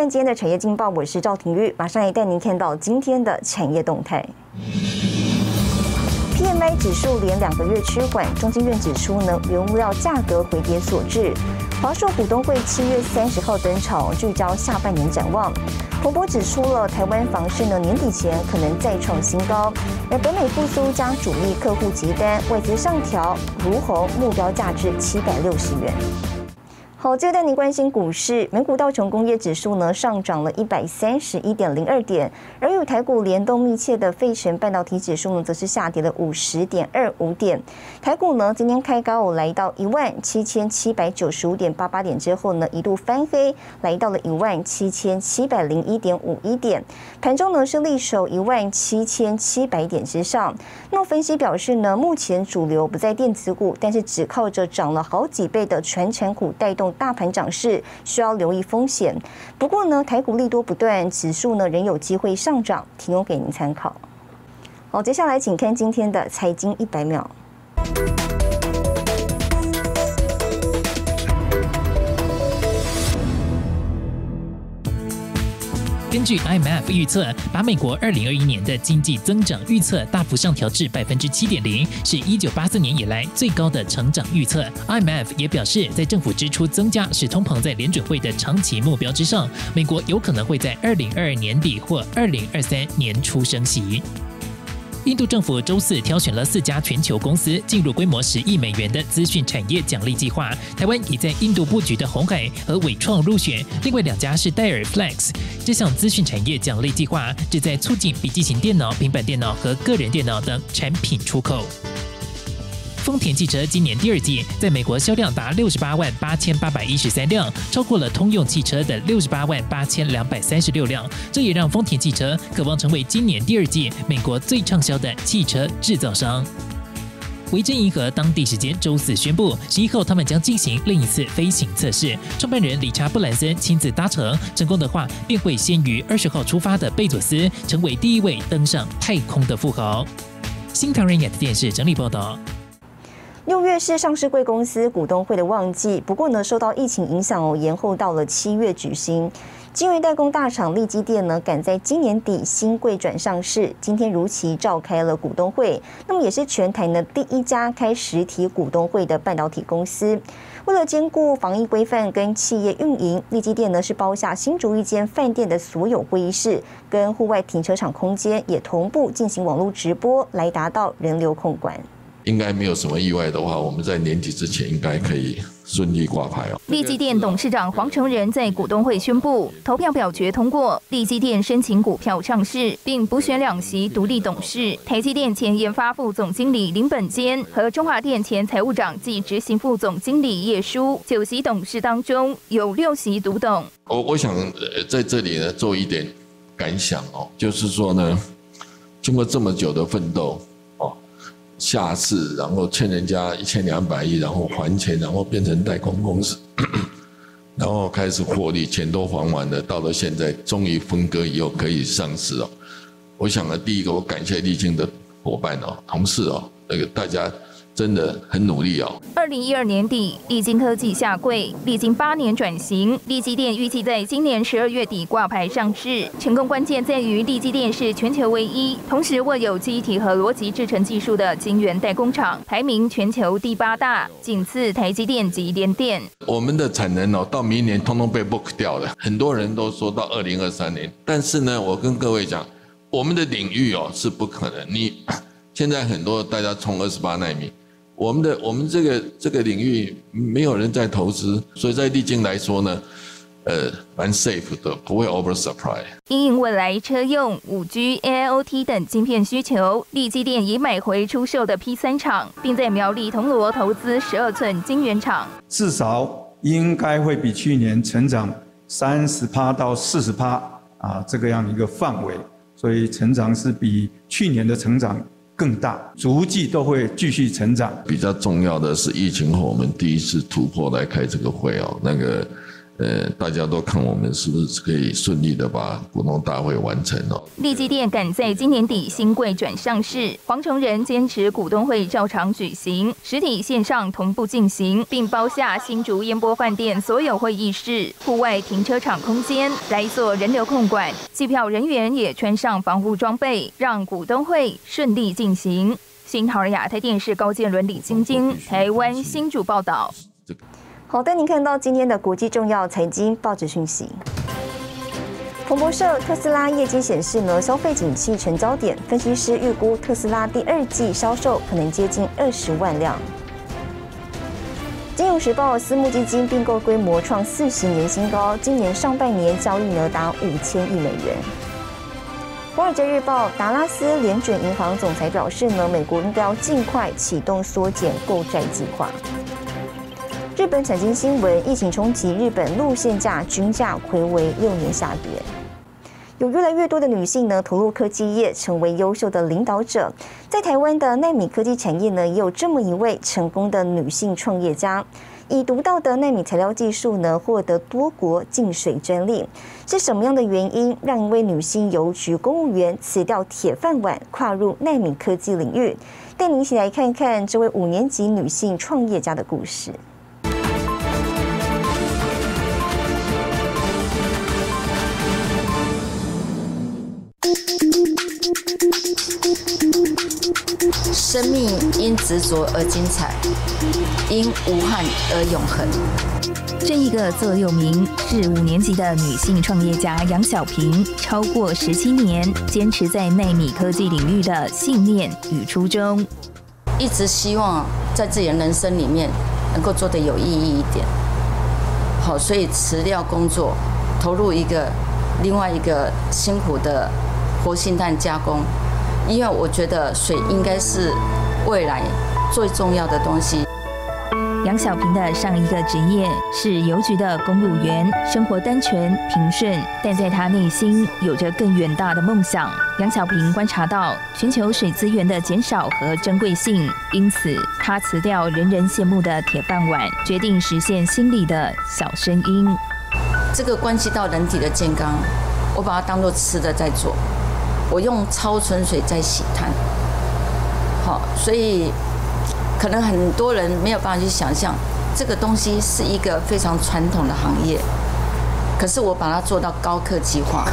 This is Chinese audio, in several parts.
看今天的产业劲报，我是赵廷玉，马上也带您看到今天的产业动态。PMI 指数连两个月趋缓，中金院指出呢，原物料价格回跌所致。华硕股东会七月三十号登场，聚焦下半年展望。彭博指出了台湾房市呢年底前可能再创新高，而北美复苏将主力客户急单，外资上调如虹目标价值七百六十元。好，接着带您关心股市。美股道琼工业指数呢上涨了一百三十一点零二点，而与台股联动密切的费城半导体指数呢则是下跌了五十点二五点。台股呢今天开高，来到一万七千七百九十五点八八点之后呢一度翻黑，来到了一万七千七百零一点五一点。盘中呢是力守一万七千七百点之上。那分析表示呢，目前主流不在电子股，但是只靠着涨了好几倍的全产股带动。大盘涨势需要留意风险，不过呢，台股利多不断，指数呢仍有机会上涨，提供给您参考。好，接下来请看今天的财经一百秒。根据 IMF 预测，把美国二零二一年的经济增长预测大幅上调至百分之七点零，是一九八四年以来最高的成长预测。IMF 也表示，在政府支出增加使通膨在联准会的长期目标之上，美国有可能会在二零二二年底或二零二三年初升息。印度政府周四挑选了四家全球公司进入规模十亿美元的资讯产业奖励计划。台湾已在印度布局的红海和伟创入选，另外两家是戴尔 Flex。这项资讯产业奖励计划旨在促进笔记型电脑、平板电脑和个人电脑等产品出口。丰田汽车今年第二季在美国销量达六十八万八千八百一十三辆，超过了通用汽车的六十八万八千两百三十六辆。这也让丰田汽车渴望成为今年第二季美国最畅销的汽车制造商。维珍银河当地时间周四宣布，十一号他们将进行另一次飞行测试。创办人理查布兰森亲自搭乘，成功的话便会先于二十号出发的贝佐斯成为第一位登上太空的富豪。新唐人亚的电视整理报道。六月是上市贵公司股东会的旺季，不过呢，受到疫情影响哦，延后到了七月举行。金圆代工大厂利基电呢，赶在今年底新贵转上市，今天如期召开了股东会。那么也是全台呢第一家开实体股东会的半导体公司。为了兼顾防疫规范跟企业运营，利基电呢是包下新竹一间饭店的所有会议室跟户外停车场空间，也同步进行网络直播，来达到人流控管。应该没有什么意外的话，我们在年底之前应该可以顺利挂牌哦。立基电董事长黄成仁在股东会宣布，投票表决通过，立基电申请股票上市，并补选两席独立董事。台积电前研发副总经理林本坚和中华电前财务长暨执行副总经理叶书，九席董事当中有六席独董。我我想在这里呢做一点感想哦，就是说呢，经过这么久的奋斗。下市，然后欠人家一千两百亿，然后还钱，然后变成代工公司，然后开始获利，钱都还完了，到了现在终于分割以后可以上市了。我想呢，第一个我感谢立青的伙伴哦，同事哦，那个大家。真的很努力哦。二零一二年底，立晶科技下柜，历经八年转型，立基电预计在今年十二月底挂牌上市。成功关键在于立基电是全球唯一，同时握有记忆体和逻辑制成技术的晶圆代工厂，排名全球第八大，仅次台积电及联电。我们的产能哦，到明年通通被 book 掉了。很多人都说到二零二三年，但是呢，我跟各位讲，我们的领域哦是不可能。你现在很多大家冲二十八纳米。我们的我们这个这个领域没有人在投资，所以在历经来说呢，呃，蛮 safe 的，不会 over supply。因应未来车用、五 G、AIoT 等晶片需求，立基电已买回出售的 P 三厂，并在苗栗铜锣投资十二寸晶圆厂，至少应该会比去年成长三十趴到四十趴啊，这个样一个范围，所以成长是比去年的成长。更大，足迹都会继续成长。比较重要的是，疫情后我们第一次突破来开这个会哦。那个，呃，大家都看我们是不是可以顺利的把股东大会完成哦。利基店赶在今年底新贵转上市，黄崇仁坚持股东会照常举行，实体线上同步进行，并包下新竹烟波饭店所有会议室、户外停车场空间来做人流控管，计票人员也穿上防护装备，让股东会顺利进行。新桃亚太电视高建伦、李晶晶，台湾新竹报道。好的，您看到今天的国际重要财经报纸讯息。彭博社，特斯拉业绩显示呢，消费景气成焦点，分析师预估特斯拉第二季销售可能接近二十万辆。金融时报，私募基金并购规模创四十年新高，今年上半年交易额达五千亿美元。华尔街日报，达拉斯联准银行总裁表示呢，美国应该要尽快启动缩减购债计划。日本财经新闻：疫情冲击日本路线价均价回为六年下跌。有越来越多的女性呢投入科技业，成为优秀的领导者。在台湾的纳米科技产业呢，也有这么一位成功的女性创业家，以独到的纳米材料技术呢，获得多国净水专利。是什么样的原因让一位女性邮局公务员辞掉铁饭碗，跨入纳米科技领域？带您一起来看看这位五年级女性创业家的故事。生命因执着而精彩，因无憾而永恒。这一个座右铭是五年级的女性创业家杨小平超过十七年坚持在纳米科技领域的信念与初衷。一直希望在自己的人生里面能够做得有意义一点。好，所以辞掉工作，投入一个另外一个辛苦的活性炭加工。因为我觉得水应该是未来最重要的东西。杨小平的上一个职业是邮局的公务员，生活单纯平顺，但在他内心有着更远大的梦想。杨小平观察到全球水资源的减少和珍贵性，因此他辞掉人人羡慕的铁饭碗，决定实现心里的小声音。这个关系到人体的健康，我把它当做吃的在做。我用超纯水在洗碳，好，所以可能很多人没有办法去想象，这个东西是一个非常传统的行业，可是我把它做到高科技化。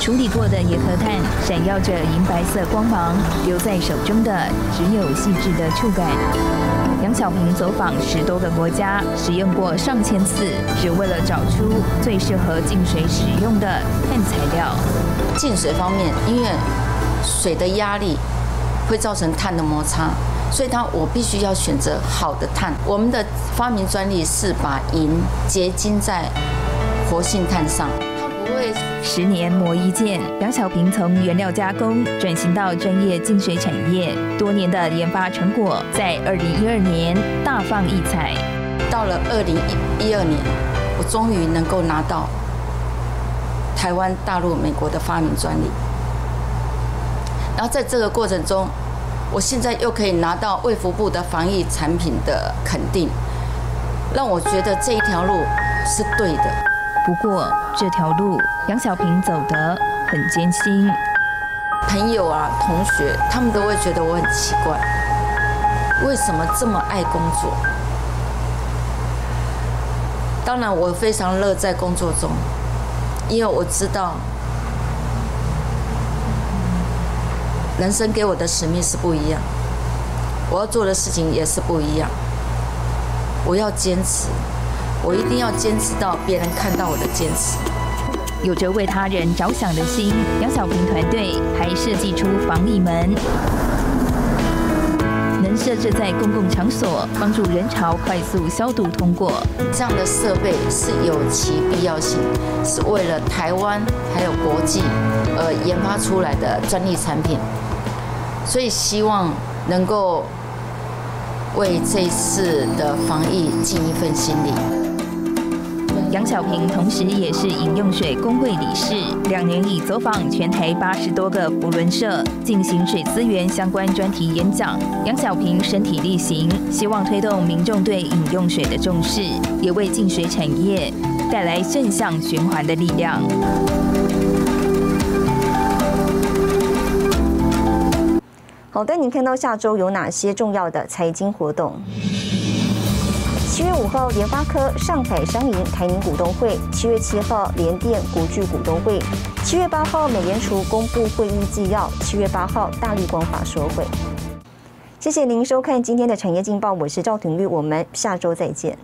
处理过的野核碳闪耀着银白色光芒，留在手中的只有细致的触感。杨小平走访十多个国家，使用过上千次，只为了找出最适合净水使用的碳材料。净水方面，因为水的压力会造成碳的摩擦，所以它我必须要选择好的碳。我们的发明专利是把银结晶在活性炭上，十年磨一剑。杨小平从原料加工转型到专业净水产业，多年的研发成果在二零一二年大放异彩。到了二零一一二年，我终于能够拿到。台湾、大陆、美国的发明专利，然后在这个过程中，我现在又可以拿到卫福部的防疫产品的肯定，让我觉得这一条路是对的。不过这条路杨小平走得很艰辛，朋友啊、同学他们都会觉得我很奇怪，为什么这么爱工作？当然，我非常乐在工作中。因为我知道，人生给我的使命是不一样，我要做的事情也是不一样。我要坚持，我一定要坚持到别人看到我的坚持。有着为他人着想的心，杨小平团队还设计出防疫门。能设置在公共场所，帮助人潮快速消毒通过。这样的设备是有其必要性，是为了台湾还有国际而研发出来的专利产品。所以希望能够为这次的防疫尽一份心力。杨小平同时也是饮用水工会理事，两年已走访全台八十多个福轮社，进行水资源相关专题演讲。杨小平身体力行，希望推动民众对饮用水的重视，也为净水产业带来正向循环的力量。好的，您看到下周有哪些重要的财经活动？七月五号联发科上海商银台银股东会七月七号联电国聚股东会。七月八号美联储公布会议纪要七月八号大力光法说会。谢谢您收看今天的产业劲爆我是赵廷玉我们下周再见。